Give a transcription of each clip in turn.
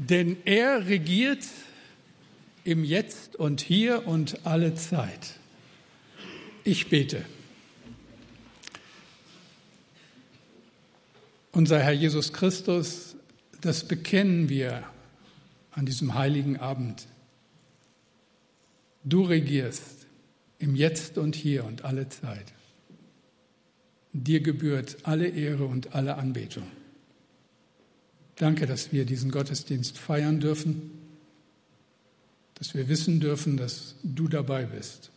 Denn er regiert im Jetzt und hier und alle Zeit. Ich bete. Unser Herr Jesus Christus, das bekennen wir an diesem heiligen Abend. Du regierst im Jetzt und hier und alle Zeit. Dir gebührt alle Ehre und alle Anbetung. Danke, dass wir diesen Gottesdienst feiern dürfen, dass wir wissen dürfen, dass du dabei bist.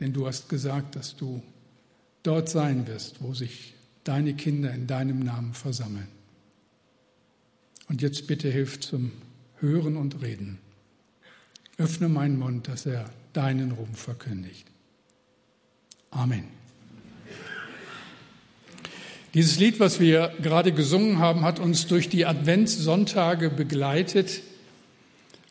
Denn du hast gesagt, dass du dort sein wirst, wo sich deine Kinder in deinem Namen versammeln. Und jetzt bitte hilf zum Hören und Reden. Öffne meinen Mund, dass er deinen Ruhm verkündigt. Amen. Dieses Lied, was wir gerade gesungen haben, hat uns durch die Adventssonntage begleitet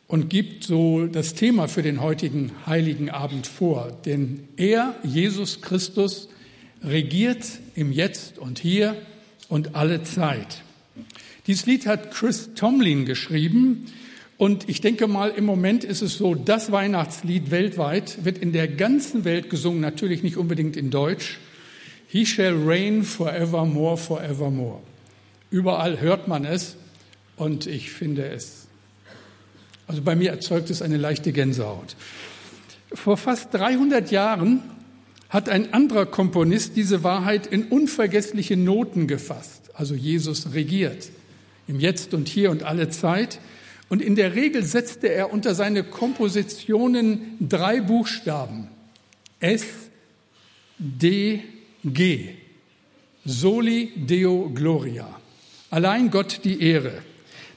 und gibt so das Thema für den heutigen heiligen Abend vor. Denn er, Jesus Christus, regiert im Jetzt und hier und alle Zeit. Dieses Lied hat Chris Tomlin geschrieben und ich denke mal, im Moment ist es so, das Weihnachtslied weltweit wird in der ganzen Welt gesungen, natürlich nicht unbedingt in Deutsch, He shall reign forevermore, forevermore. Überall hört man es und ich finde es, also bei mir erzeugt es eine leichte Gänsehaut. Vor fast 300 Jahren hat ein anderer Komponist diese Wahrheit in unvergessliche Noten gefasst. Also Jesus regiert im Jetzt und hier und alle Zeit. Und in der Regel setzte er unter seine Kompositionen drei Buchstaben. S, D, G. Soli Deo Gloria. Allein Gott die Ehre.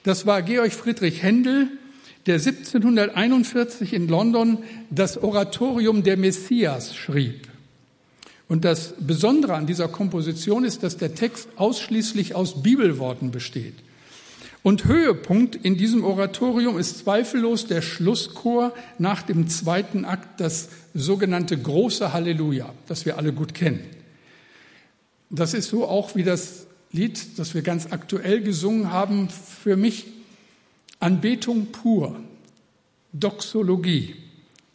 Das war Georg Friedrich Händel, der 1741 in London das Oratorium der Messias schrieb. Und das Besondere an dieser Komposition ist, dass der Text ausschließlich aus Bibelworten besteht. Und Höhepunkt in diesem Oratorium ist zweifellos der Schlusschor nach dem zweiten Akt, das sogenannte große Halleluja, das wir alle gut kennen. Das ist so auch wie das Lied, das wir ganz aktuell gesungen haben, für mich Anbetung pur, Doxologie,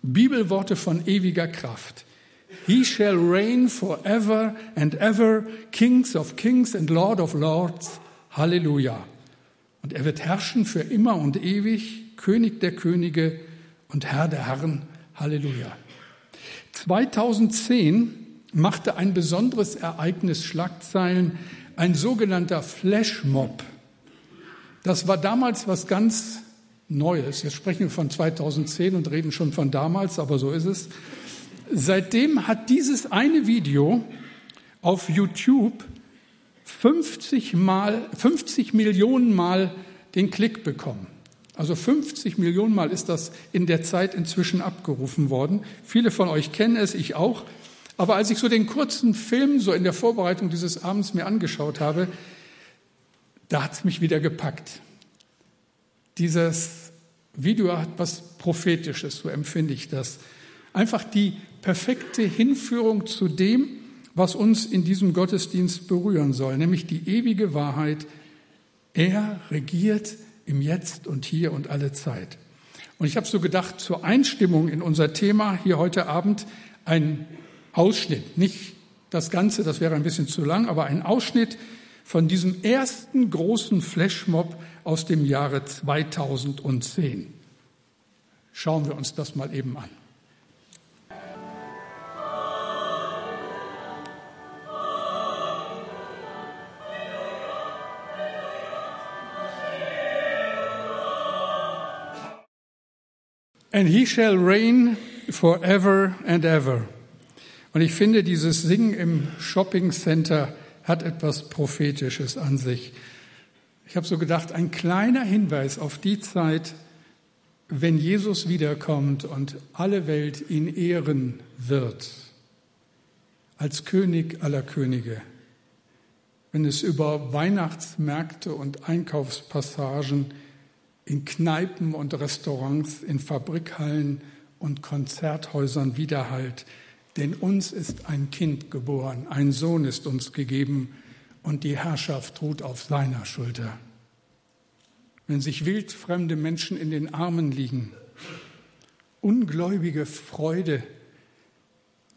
Bibelworte von ewiger Kraft. He shall reign forever and ever, Kings of Kings and Lord of Lords. Halleluja. Und er wird herrschen für immer und ewig, König der Könige und Herr der Herren. Halleluja. 2010 machte ein besonderes Ereignis Schlagzeilen, ein sogenannter Flashmob. Das war damals was ganz Neues. Jetzt sprechen wir von 2010 und reden schon von damals, aber so ist es. Seitdem hat dieses eine Video auf YouTube 50 mal, 50 Millionen Mal den Klick bekommen. Also 50 Millionen Mal ist das in der Zeit inzwischen abgerufen worden. Viele von euch kennen es, ich auch. Aber als ich so den kurzen Film so in der Vorbereitung dieses Abends mir angeschaut habe, da hat es mich wieder gepackt. Dieses Video hat was Prophetisches, so empfinde ich das. Einfach die perfekte Hinführung zu dem, was uns in diesem Gottesdienst berühren soll, nämlich die ewige Wahrheit. Er regiert im Jetzt und hier und alle Zeit. Und ich habe so gedacht, zur Einstimmung in unser Thema hier heute Abend ein Ausschnitt, nicht das Ganze, das wäre ein bisschen zu lang, aber ein Ausschnitt von diesem ersten großen Flashmob aus dem Jahre 2010. Schauen wir uns das mal eben an. And he shall reign forever and ever. Und ich finde, dieses Singen im Shopping Center hat etwas Prophetisches an sich. Ich habe so gedacht, ein kleiner Hinweis auf die Zeit, wenn Jesus wiederkommt und alle Welt ihn ehren wird, als König aller Könige. Wenn es über Weihnachtsmärkte und Einkaufspassagen in Kneipen und Restaurants, in Fabrikhallen und Konzerthäusern widerhallt, denn uns ist ein Kind geboren, ein Sohn ist uns gegeben und die Herrschaft ruht auf seiner Schulter. wenn sich wildfremde Menschen in den Armen liegen. Ungläubige Freude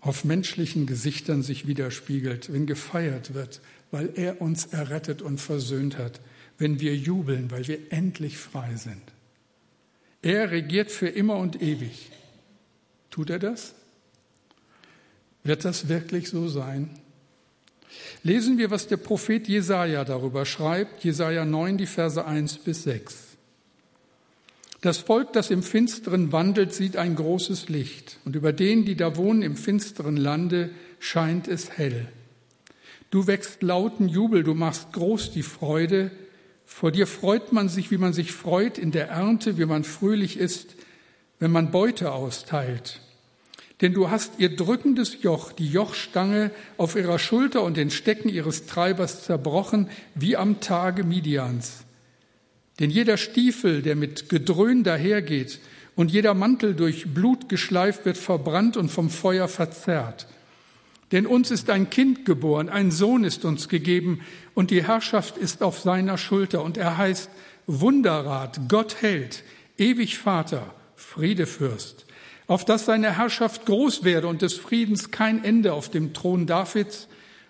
auf menschlichen Gesichtern sich widerspiegelt, wenn gefeiert wird, weil er uns errettet und versöhnt hat, wenn wir jubeln, weil wir endlich frei sind. Er regiert für immer und ewig. Tut er das? Wird das wirklich so sein? Lesen wir, was der Prophet Jesaja darüber schreibt, Jesaja 9, die Verse 1 bis 6. Das Volk, das im Finsteren wandelt, sieht ein großes Licht, und über denen, die da wohnen im finsteren Lande, scheint es hell. Du wächst lauten Jubel, du machst groß die Freude. Vor dir freut man sich, wie man sich freut in der Ernte, wie man fröhlich ist, wenn man Beute austeilt. Denn du hast ihr drückendes Joch, die Jochstange auf ihrer Schulter und den Stecken ihres Treibers zerbrochen, wie am Tage Midians. Denn jeder Stiefel, der mit Gedröhn dahergeht, und jeder Mantel durch Blut geschleift wird, verbrannt und vom Feuer verzerrt. Denn uns ist ein Kind geboren, ein Sohn ist uns gegeben, und die Herrschaft ist auf seiner Schulter, und er heißt Wunderrat, Gott hält, ewig Vater, Friedefürst auf dass seine Herrschaft groß werde und des Friedens kein Ende auf dem Thron Davids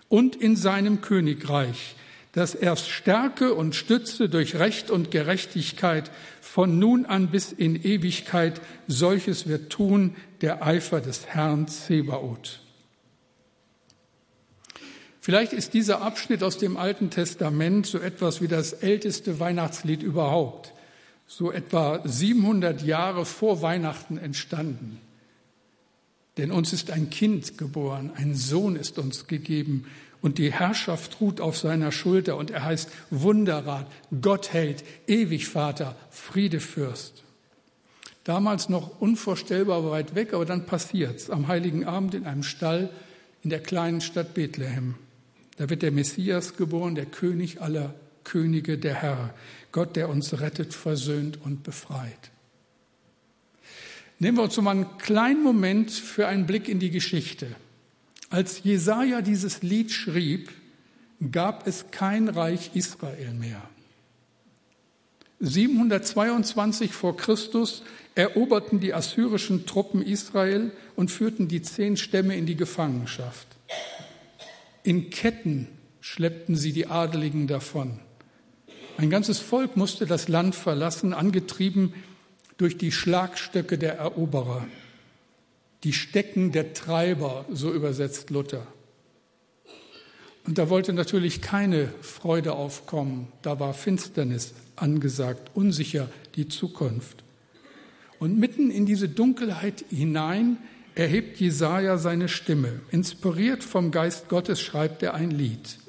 und in seinem Königreich, dass er stärke und stütze durch Recht und Gerechtigkeit von nun an bis in Ewigkeit. Solches wird tun der Eifer des Herrn Zebaoth. Vielleicht ist dieser Abschnitt aus dem Alten Testament so etwas wie das älteste Weihnachtslied überhaupt so etwa 700 Jahre vor Weihnachten entstanden. Denn uns ist ein Kind geboren, ein Sohn ist uns gegeben und die Herrschaft ruht auf seiner Schulter und er heißt Wunderrat, Gottheld, ewig Vater, Friedefürst. Damals noch unvorstellbar weit weg, aber dann passiert's am heiligen Abend in einem Stall in der kleinen Stadt Bethlehem. Da wird der Messias geboren, der König aller Könige, der Herr. Gott, der uns rettet, versöhnt und befreit. Nehmen wir uns mal einen kleinen Moment für einen Blick in die Geschichte. Als Jesaja dieses Lied schrieb, gab es kein Reich Israel mehr. 722 vor Christus eroberten die assyrischen Truppen Israel und führten die zehn Stämme in die Gefangenschaft. In Ketten schleppten sie die Adeligen davon. Ein ganzes Volk musste das Land verlassen, angetrieben durch die Schlagstöcke der Eroberer, die Stecken der Treiber, so übersetzt Luther. Und da wollte natürlich keine Freude aufkommen, da war Finsternis angesagt, unsicher die Zukunft. Und mitten in diese Dunkelheit hinein erhebt Jesaja seine Stimme. Inspiriert vom Geist Gottes schreibt er ein Lied.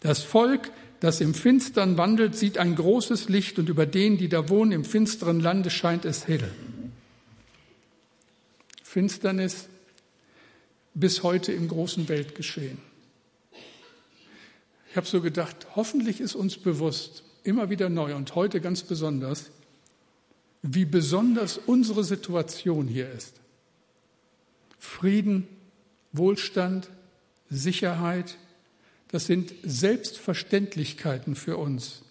Das Volk das im Finstern wandelt, sieht ein großes Licht und über denen, die da wohnen, im finsteren Lande scheint es hell. Finsternis bis heute im großen Weltgeschehen. Ich habe so gedacht, hoffentlich ist uns bewusst, immer wieder neu und heute ganz besonders, wie besonders unsere Situation hier ist. Frieden, Wohlstand, Sicherheit, das sind Selbstverständlichkeiten für uns,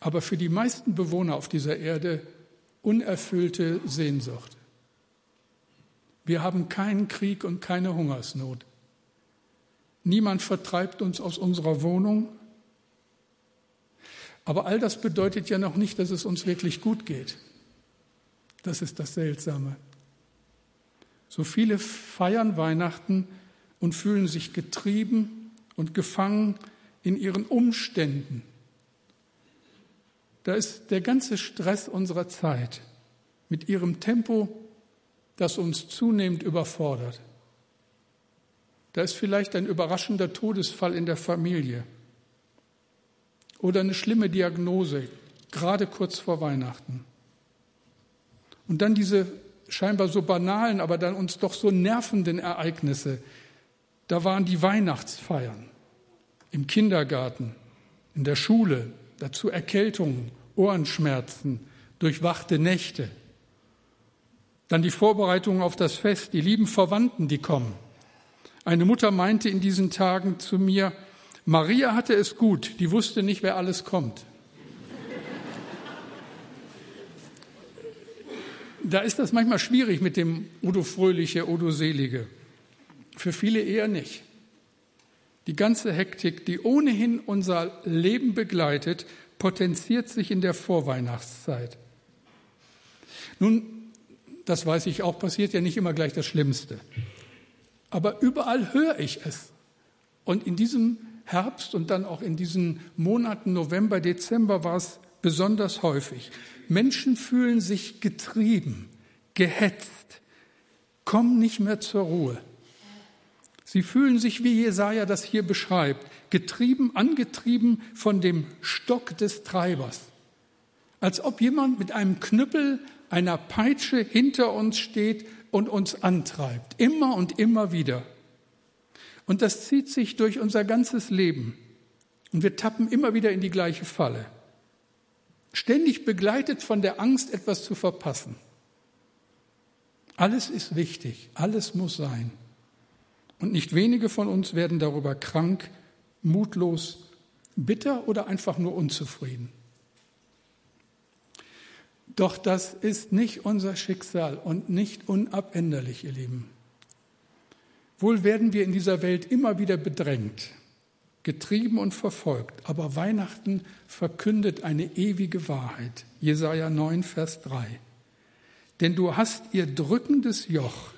aber für die meisten Bewohner auf dieser Erde unerfüllte Sehnsucht. Wir haben keinen Krieg und keine Hungersnot. Niemand vertreibt uns aus unserer Wohnung. Aber all das bedeutet ja noch nicht, dass es uns wirklich gut geht. Das ist das Seltsame. So viele feiern Weihnachten und fühlen sich getrieben und gefangen in ihren Umständen. Da ist der ganze Stress unserer Zeit mit ihrem Tempo, das uns zunehmend überfordert. Da ist vielleicht ein überraschender Todesfall in der Familie oder eine schlimme Diagnose, gerade kurz vor Weihnachten. Und dann diese scheinbar so banalen, aber dann uns doch so nervenden Ereignisse, da waren die Weihnachtsfeiern im Kindergarten, in der Schule, dazu Erkältungen, Ohrenschmerzen, durchwachte Nächte. Dann die Vorbereitungen auf das Fest, die lieben Verwandten, die kommen. Eine Mutter meinte in diesen Tagen zu mir, Maria hatte es gut, die wusste nicht, wer alles kommt. da ist das manchmal schwierig mit dem Udo Fröhliche, Udo Selige. Für viele eher nicht. Die ganze Hektik, die ohnehin unser Leben begleitet, potenziert sich in der Vorweihnachtszeit. Nun, das weiß ich auch, passiert ja nicht immer gleich das Schlimmste. Aber überall höre ich es. Und in diesem Herbst und dann auch in diesen Monaten November, Dezember war es besonders häufig. Menschen fühlen sich getrieben, gehetzt, kommen nicht mehr zur Ruhe. Sie fühlen sich, wie Jesaja das hier beschreibt, getrieben, angetrieben von dem Stock des Treibers. Als ob jemand mit einem Knüppel, einer Peitsche hinter uns steht und uns antreibt. Immer und immer wieder. Und das zieht sich durch unser ganzes Leben. Und wir tappen immer wieder in die gleiche Falle. Ständig begleitet von der Angst, etwas zu verpassen. Alles ist wichtig, alles muss sein. Und nicht wenige von uns werden darüber krank, mutlos, bitter oder einfach nur unzufrieden. Doch das ist nicht unser Schicksal und nicht unabänderlich, ihr Lieben. Wohl werden wir in dieser Welt immer wieder bedrängt, getrieben und verfolgt, aber Weihnachten verkündet eine ewige Wahrheit. Jesaja 9, Vers 3. Denn du hast ihr drückendes Joch,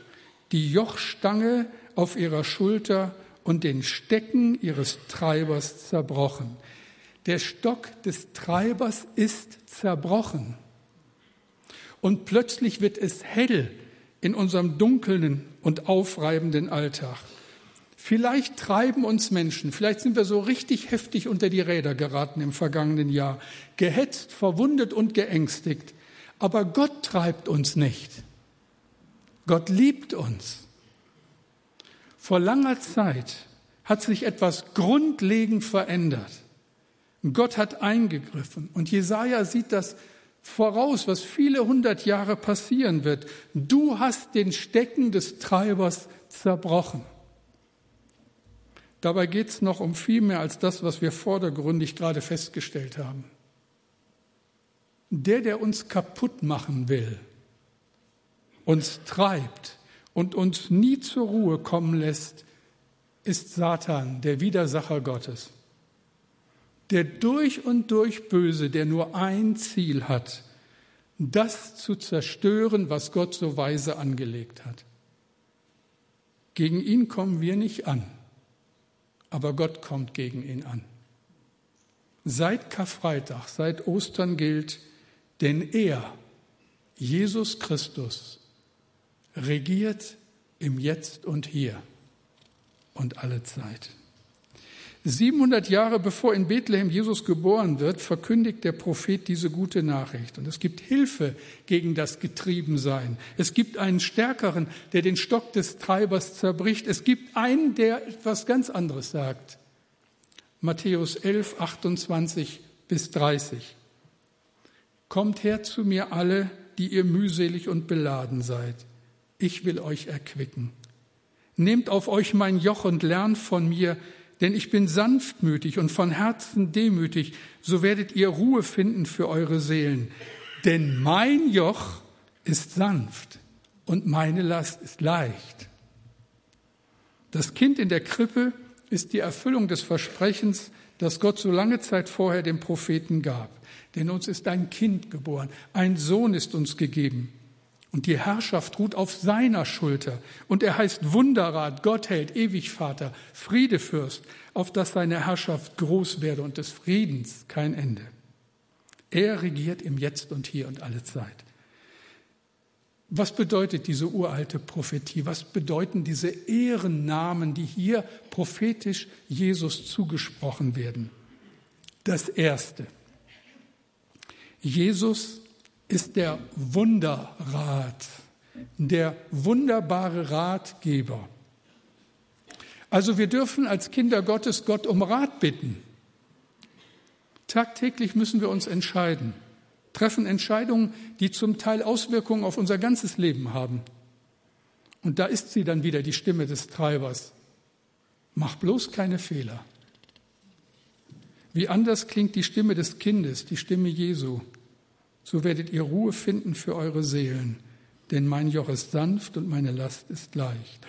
die Jochstange auf ihrer Schulter und den Stecken ihres Treibers zerbrochen. Der Stock des Treibers ist zerbrochen. Und plötzlich wird es hell in unserem dunklen und aufreibenden Alltag. Vielleicht treiben uns Menschen, vielleicht sind wir so richtig heftig unter die Räder geraten im vergangenen Jahr, gehetzt, verwundet und geängstigt. Aber Gott treibt uns nicht. Gott liebt uns. Vor langer Zeit hat sich etwas grundlegend verändert. Gott hat eingegriffen und Jesaja sieht das voraus, was viele hundert Jahre passieren wird. Du hast den Stecken des Treibers zerbrochen. Dabei geht es noch um viel mehr als das, was wir vordergründig gerade festgestellt haben. Der, der uns kaputt machen will, uns treibt, und uns nie zur Ruhe kommen lässt, ist Satan, der Widersacher Gottes. Der durch und durch Böse, der nur ein Ziel hat, das zu zerstören, was Gott so weise angelegt hat. Gegen ihn kommen wir nicht an, aber Gott kommt gegen ihn an. Seit Karfreitag, seit Ostern gilt, denn er, Jesus Christus, regiert im Jetzt und Hier und alle Zeit. 700 Jahre bevor in Bethlehem Jesus geboren wird, verkündigt der Prophet diese gute Nachricht. Und es gibt Hilfe gegen das Getriebensein. Es gibt einen Stärkeren, der den Stock des Treibers zerbricht. Es gibt einen, der etwas ganz anderes sagt. Matthäus 11, 28 bis 30. Kommt her zu mir alle, die ihr mühselig und beladen seid ich will euch erquicken. Nehmt auf euch mein Joch und lernt von mir, denn ich bin sanftmütig und von Herzen demütig, so werdet ihr Ruhe finden für eure Seelen. Denn mein Joch ist sanft und meine Last ist leicht. Das Kind in der Krippe ist die Erfüllung des Versprechens, das Gott so lange Zeit vorher dem Propheten gab. Denn uns ist ein Kind geboren, ein Sohn ist uns gegeben. Und die Herrschaft ruht auf seiner Schulter. Und er heißt Wunderrat, Gottheld, Ewigvater, Friedefürst, auf dass seine Herrschaft groß werde und des Friedens kein Ende. Er regiert im Jetzt und Hier und alle Zeit. Was bedeutet diese uralte Prophetie? Was bedeuten diese Ehrennamen, die hier prophetisch Jesus zugesprochen werden? Das Erste. Jesus ist der Wunderrat, der wunderbare Ratgeber. Also wir dürfen als Kinder Gottes Gott um Rat bitten. Tagtäglich müssen wir uns entscheiden, treffen Entscheidungen, die zum Teil Auswirkungen auf unser ganzes Leben haben. Und da ist sie dann wieder, die Stimme des Treibers. Mach bloß keine Fehler. Wie anders klingt die Stimme des Kindes, die Stimme Jesu so werdet ihr Ruhe finden für eure Seelen. denn mein Joch ist sanft und meine Last ist leicht.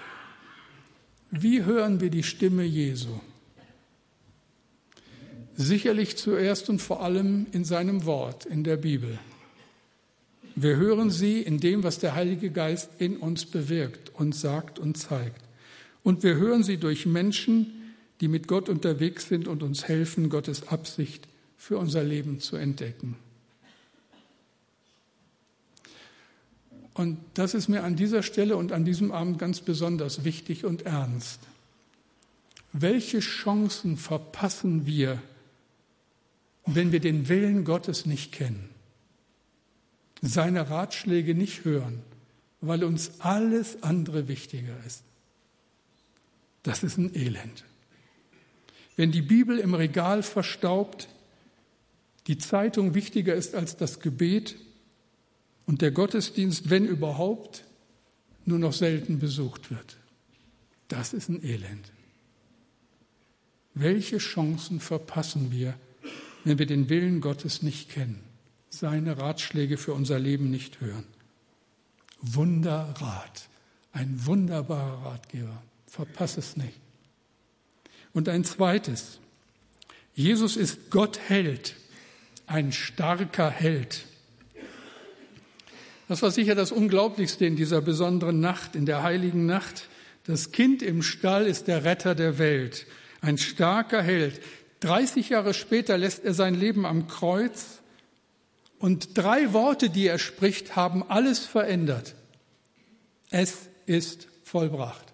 Wie hören wir die Stimme Jesu? Sicherlich zuerst und vor allem in seinem Wort, in der Bibel. Wir hören sie in dem, was der Heilige Geist in uns bewirkt und sagt und zeigt. Und wir hören sie durch Menschen, die mit Gott unterwegs sind und uns helfen, Gottes Absicht für unser Leben zu entdecken. Und das ist mir an dieser Stelle und an diesem Abend ganz besonders wichtig und ernst. Welche Chancen verpassen wir, wenn wir den Willen Gottes nicht kennen, seine Ratschläge nicht hören, weil uns alles andere wichtiger ist? Das ist ein Elend. Wenn die Bibel im Regal verstaubt, die Zeitung wichtiger ist als das Gebet und der Gottesdienst, wenn überhaupt, nur noch selten besucht wird. Das ist ein Elend. Welche Chancen verpassen wir, wenn wir den Willen Gottes nicht kennen, seine Ratschläge für unser Leben nicht hören? Wunderrat, ein wunderbarer Ratgeber. Verpass es nicht. Und ein zweites. Jesus ist Gott Held, ein starker Held. Das war sicher das Unglaublichste in dieser besonderen Nacht, in der heiligen Nacht. Das Kind im Stall ist der Retter der Welt, ein starker Held. 30 Jahre später lässt er sein Leben am Kreuz und drei Worte, die er spricht, haben alles verändert. Es ist vollbracht.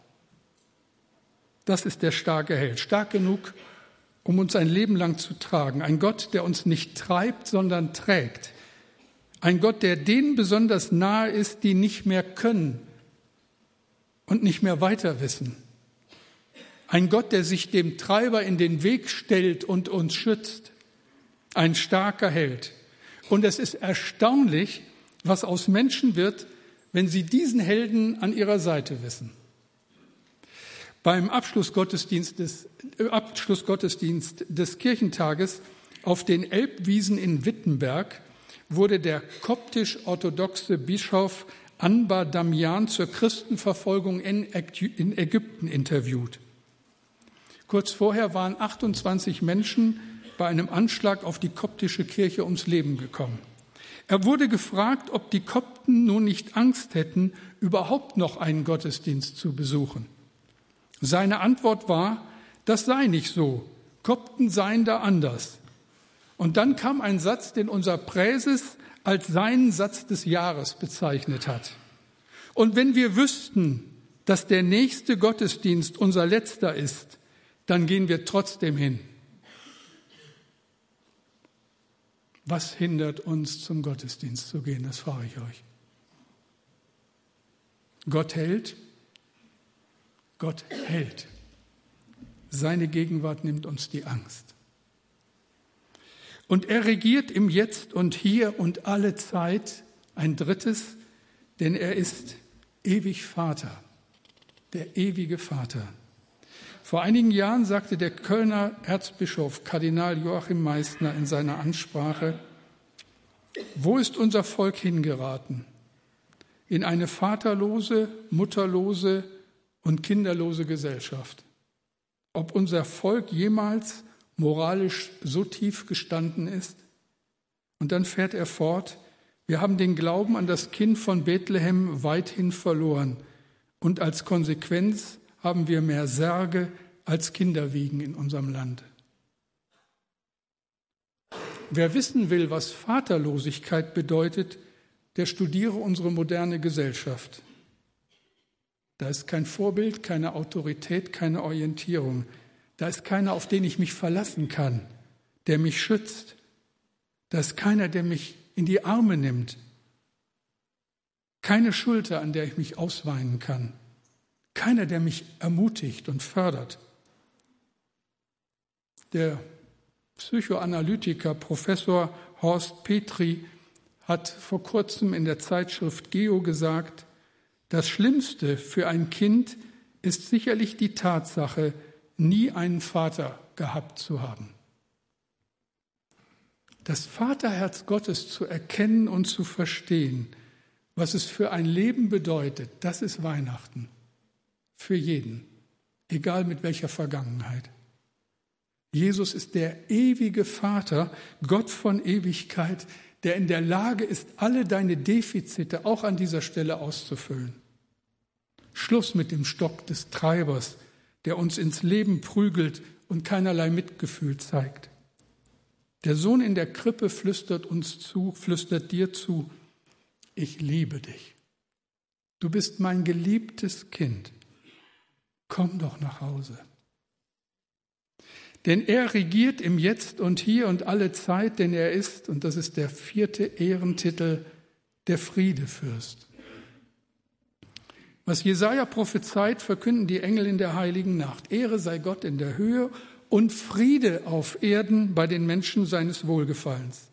Das ist der starke Held, stark genug, um uns ein Leben lang zu tragen. Ein Gott, der uns nicht treibt, sondern trägt. Ein Gott, der denen besonders nahe ist, die nicht mehr können und nicht mehr weiter wissen. Ein Gott, der sich dem Treiber in den Weg stellt und uns schützt. Ein starker Held. Und es ist erstaunlich, was aus Menschen wird, wenn sie diesen Helden an ihrer Seite wissen. Beim Abschlussgottesdienst des, äh, Abschlussgottesdienst des Kirchentages auf den Elbwiesen in Wittenberg wurde der koptisch-orthodoxe Bischof Anbar Damian zur Christenverfolgung in Ägypten interviewt. Kurz vorher waren 28 Menschen bei einem Anschlag auf die koptische Kirche ums Leben gekommen. Er wurde gefragt, ob die Kopten nun nicht Angst hätten, überhaupt noch einen Gottesdienst zu besuchen. Seine Antwort war, das sei nicht so. Kopten seien da anders. Und dann kam ein Satz, den unser Präses als seinen Satz des Jahres bezeichnet hat. Und wenn wir wüssten, dass der nächste Gottesdienst unser letzter ist, dann gehen wir trotzdem hin. Was hindert uns, zum Gottesdienst zu gehen? Das frage ich euch. Gott hält. Gott hält. Seine Gegenwart nimmt uns die Angst. Und er regiert im Jetzt und hier und alle Zeit ein drittes, denn er ist ewig Vater, der ewige Vater. Vor einigen Jahren sagte der Kölner Erzbischof Kardinal Joachim Meissner in seiner Ansprache, wo ist unser Volk hingeraten? In eine vaterlose, mutterlose und kinderlose Gesellschaft. Ob unser Volk jemals moralisch so tief gestanden ist. Und dann fährt er fort, wir haben den Glauben an das Kind von Bethlehem weithin verloren und als Konsequenz haben wir mehr Särge als Kinderwiegen in unserem Land. Wer wissen will, was Vaterlosigkeit bedeutet, der studiere unsere moderne Gesellschaft. Da ist kein Vorbild, keine Autorität, keine Orientierung. Da ist keiner, auf den ich mich verlassen kann, der mich schützt. Da ist keiner, der mich in die Arme nimmt. Keine Schulter, an der ich mich ausweinen kann. Keiner, der mich ermutigt und fördert. Der Psychoanalytiker Professor Horst Petri hat vor kurzem in der Zeitschrift Geo gesagt, das Schlimmste für ein Kind ist sicherlich die Tatsache, nie einen Vater gehabt zu haben. Das Vaterherz Gottes zu erkennen und zu verstehen was es für ein Leben bedeutet, das ist Weihnachten. Für jeden, egal mit welcher Vergangenheit. Jesus ist der ewige Vater, Gott von Ewigkeit, der in der Lage ist, alle deine Defizite auch an dieser Stelle auszufüllen. Schluss mit dem Stock des Treibers, der uns ins Leben prügelt und keinerlei Mitgefühl zeigt. Der Sohn in der Krippe flüstert uns zu, flüstert dir zu, ich liebe dich. Du bist mein geliebtes Kind. Komm doch nach Hause. Denn er regiert im Jetzt und hier und alle Zeit, denn er ist, und das ist der vierte Ehrentitel, der Friedefürst. Was Jesaja prophezeit, verkünden die Engel in der heiligen Nacht. Ehre sei Gott in der Höhe und Friede auf Erden bei den Menschen seines Wohlgefallens.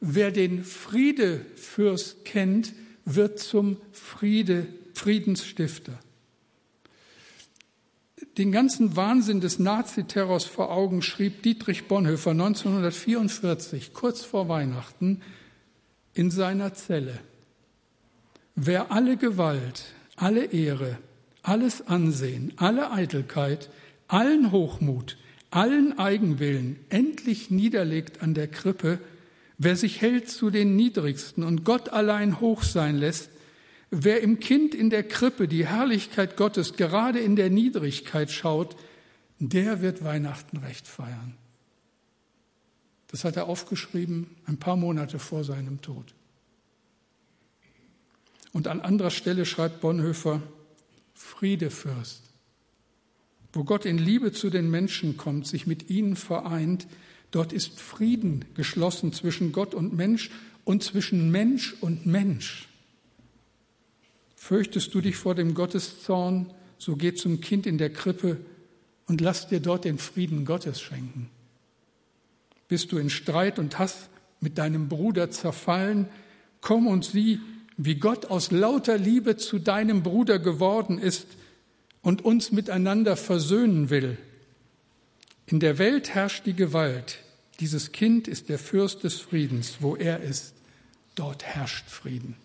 Wer den Friedefürst kennt, wird zum Friede, Friedensstifter den ganzen Wahnsinn des Naziterrors vor Augen schrieb Dietrich Bonhoeffer 1944, kurz vor Weihnachten, in seiner Zelle. Wer alle Gewalt, alle Ehre, alles Ansehen, alle Eitelkeit, allen Hochmut, allen Eigenwillen endlich niederlegt an der Krippe, wer sich hält zu den Niedrigsten und Gott allein hoch sein lässt, Wer im Kind in der Krippe die Herrlichkeit Gottes gerade in der Niedrigkeit schaut, der wird Weihnachten recht feiern. Das hat er aufgeschrieben ein paar Monate vor seinem Tod. Und an anderer Stelle schreibt Bonhoeffer, Friedefürst, wo Gott in Liebe zu den Menschen kommt, sich mit ihnen vereint, dort ist Frieden geschlossen zwischen Gott und Mensch und zwischen Mensch und Mensch. Fürchtest du dich vor dem Gotteszorn, so geh zum Kind in der Krippe und lass dir dort den Frieden Gottes schenken. Bist du in Streit und Hass mit deinem Bruder zerfallen, komm und sieh, wie Gott aus lauter Liebe zu deinem Bruder geworden ist und uns miteinander versöhnen will. In der Welt herrscht die Gewalt. Dieses Kind ist der Fürst des Friedens. Wo er ist, dort herrscht Frieden.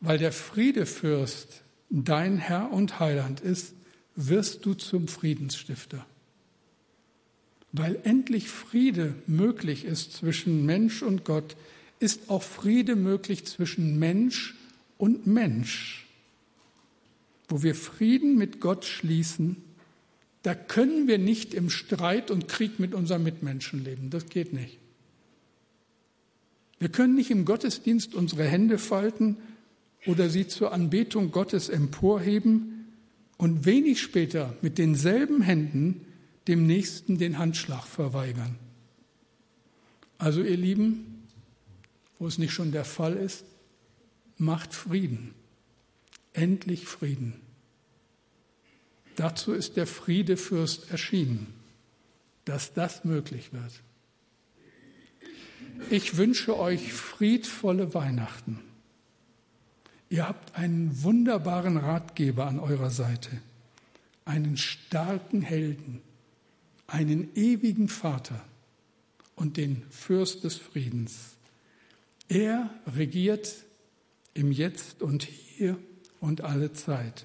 Weil der Friedefürst dein Herr und Heiland ist, wirst du zum Friedensstifter. Weil endlich Friede möglich ist zwischen Mensch und Gott, ist auch Friede möglich zwischen Mensch und Mensch. Wo wir Frieden mit Gott schließen, da können wir nicht im Streit und Krieg mit unseren Mitmenschen leben. Das geht nicht. Wir können nicht im Gottesdienst unsere Hände falten oder sie zur Anbetung Gottes emporheben und wenig später mit denselben Händen dem Nächsten den Handschlag verweigern. Also ihr Lieben, wo es nicht schon der Fall ist, macht Frieden. Endlich Frieden. Dazu ist der Friedefürst erschienen, dass das möglich wird. Ich wünsche euch friedvolle Weihnachten. Ihr habt einen wunderbaren Ratgeber an eurer Seite, einen starken Helden, einen ewigen Vater und den Fürst des Friedens. Er regiert im Jetzt und hier und alle Zeit.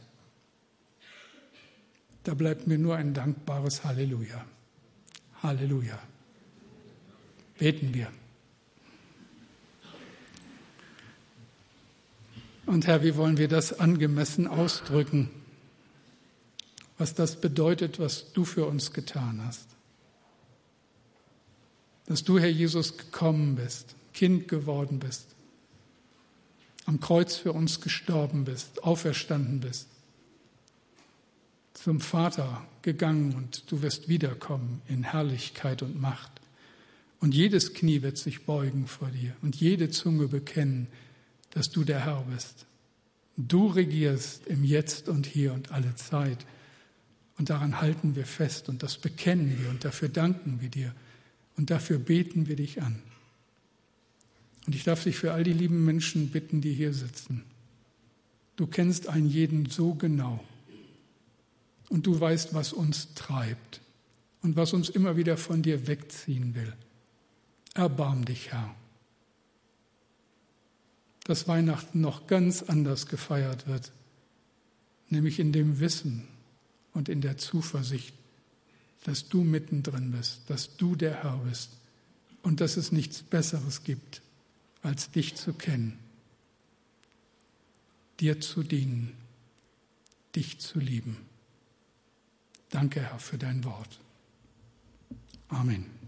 Da bleibt mir nur ein dankbares Halleluja. Halleluja. Beten wir. Und Herr, wie wollen wir das angemessen ausdrücken, was das bedeutet, was du für uns getan hast? Dass du, Herr Jesus, gekommen bist, Kind geworden bist, am Kreuz für uns gestorben bist, auferstanden bist, zum Vater gegangen und du wirst wiederkommen in Herrlichkeit und Macht. Und jedes Knie wird sich beugen vor dir und jede Zunge bekennen, dass du der Herr bist. Du regierst im Jetzt und hier und alle Zeit. Und daran halten wir fest und das bekennen wir und dafür danken wir dir und dafür beten wir dich an. Und ich darf dich für all die lieben Menschen bitten, die hier sitzen. Du kennst einen jeden so genau und du weißt, was uns treibt und was uns immer wieder von dir wegziehen will. Erbarm dich, Herr. dass Weihnachten noch ganz anders gefeiert wird, nämlich in dem Wissen und in der Zuversicht, dass du mittendrin bist, dass du der Herr bist und dass es nichts Besseres gibt, als dich zu kennen, dir zu dienen, dich zu lieben. Danke, Herr, für dein Wort. Amen.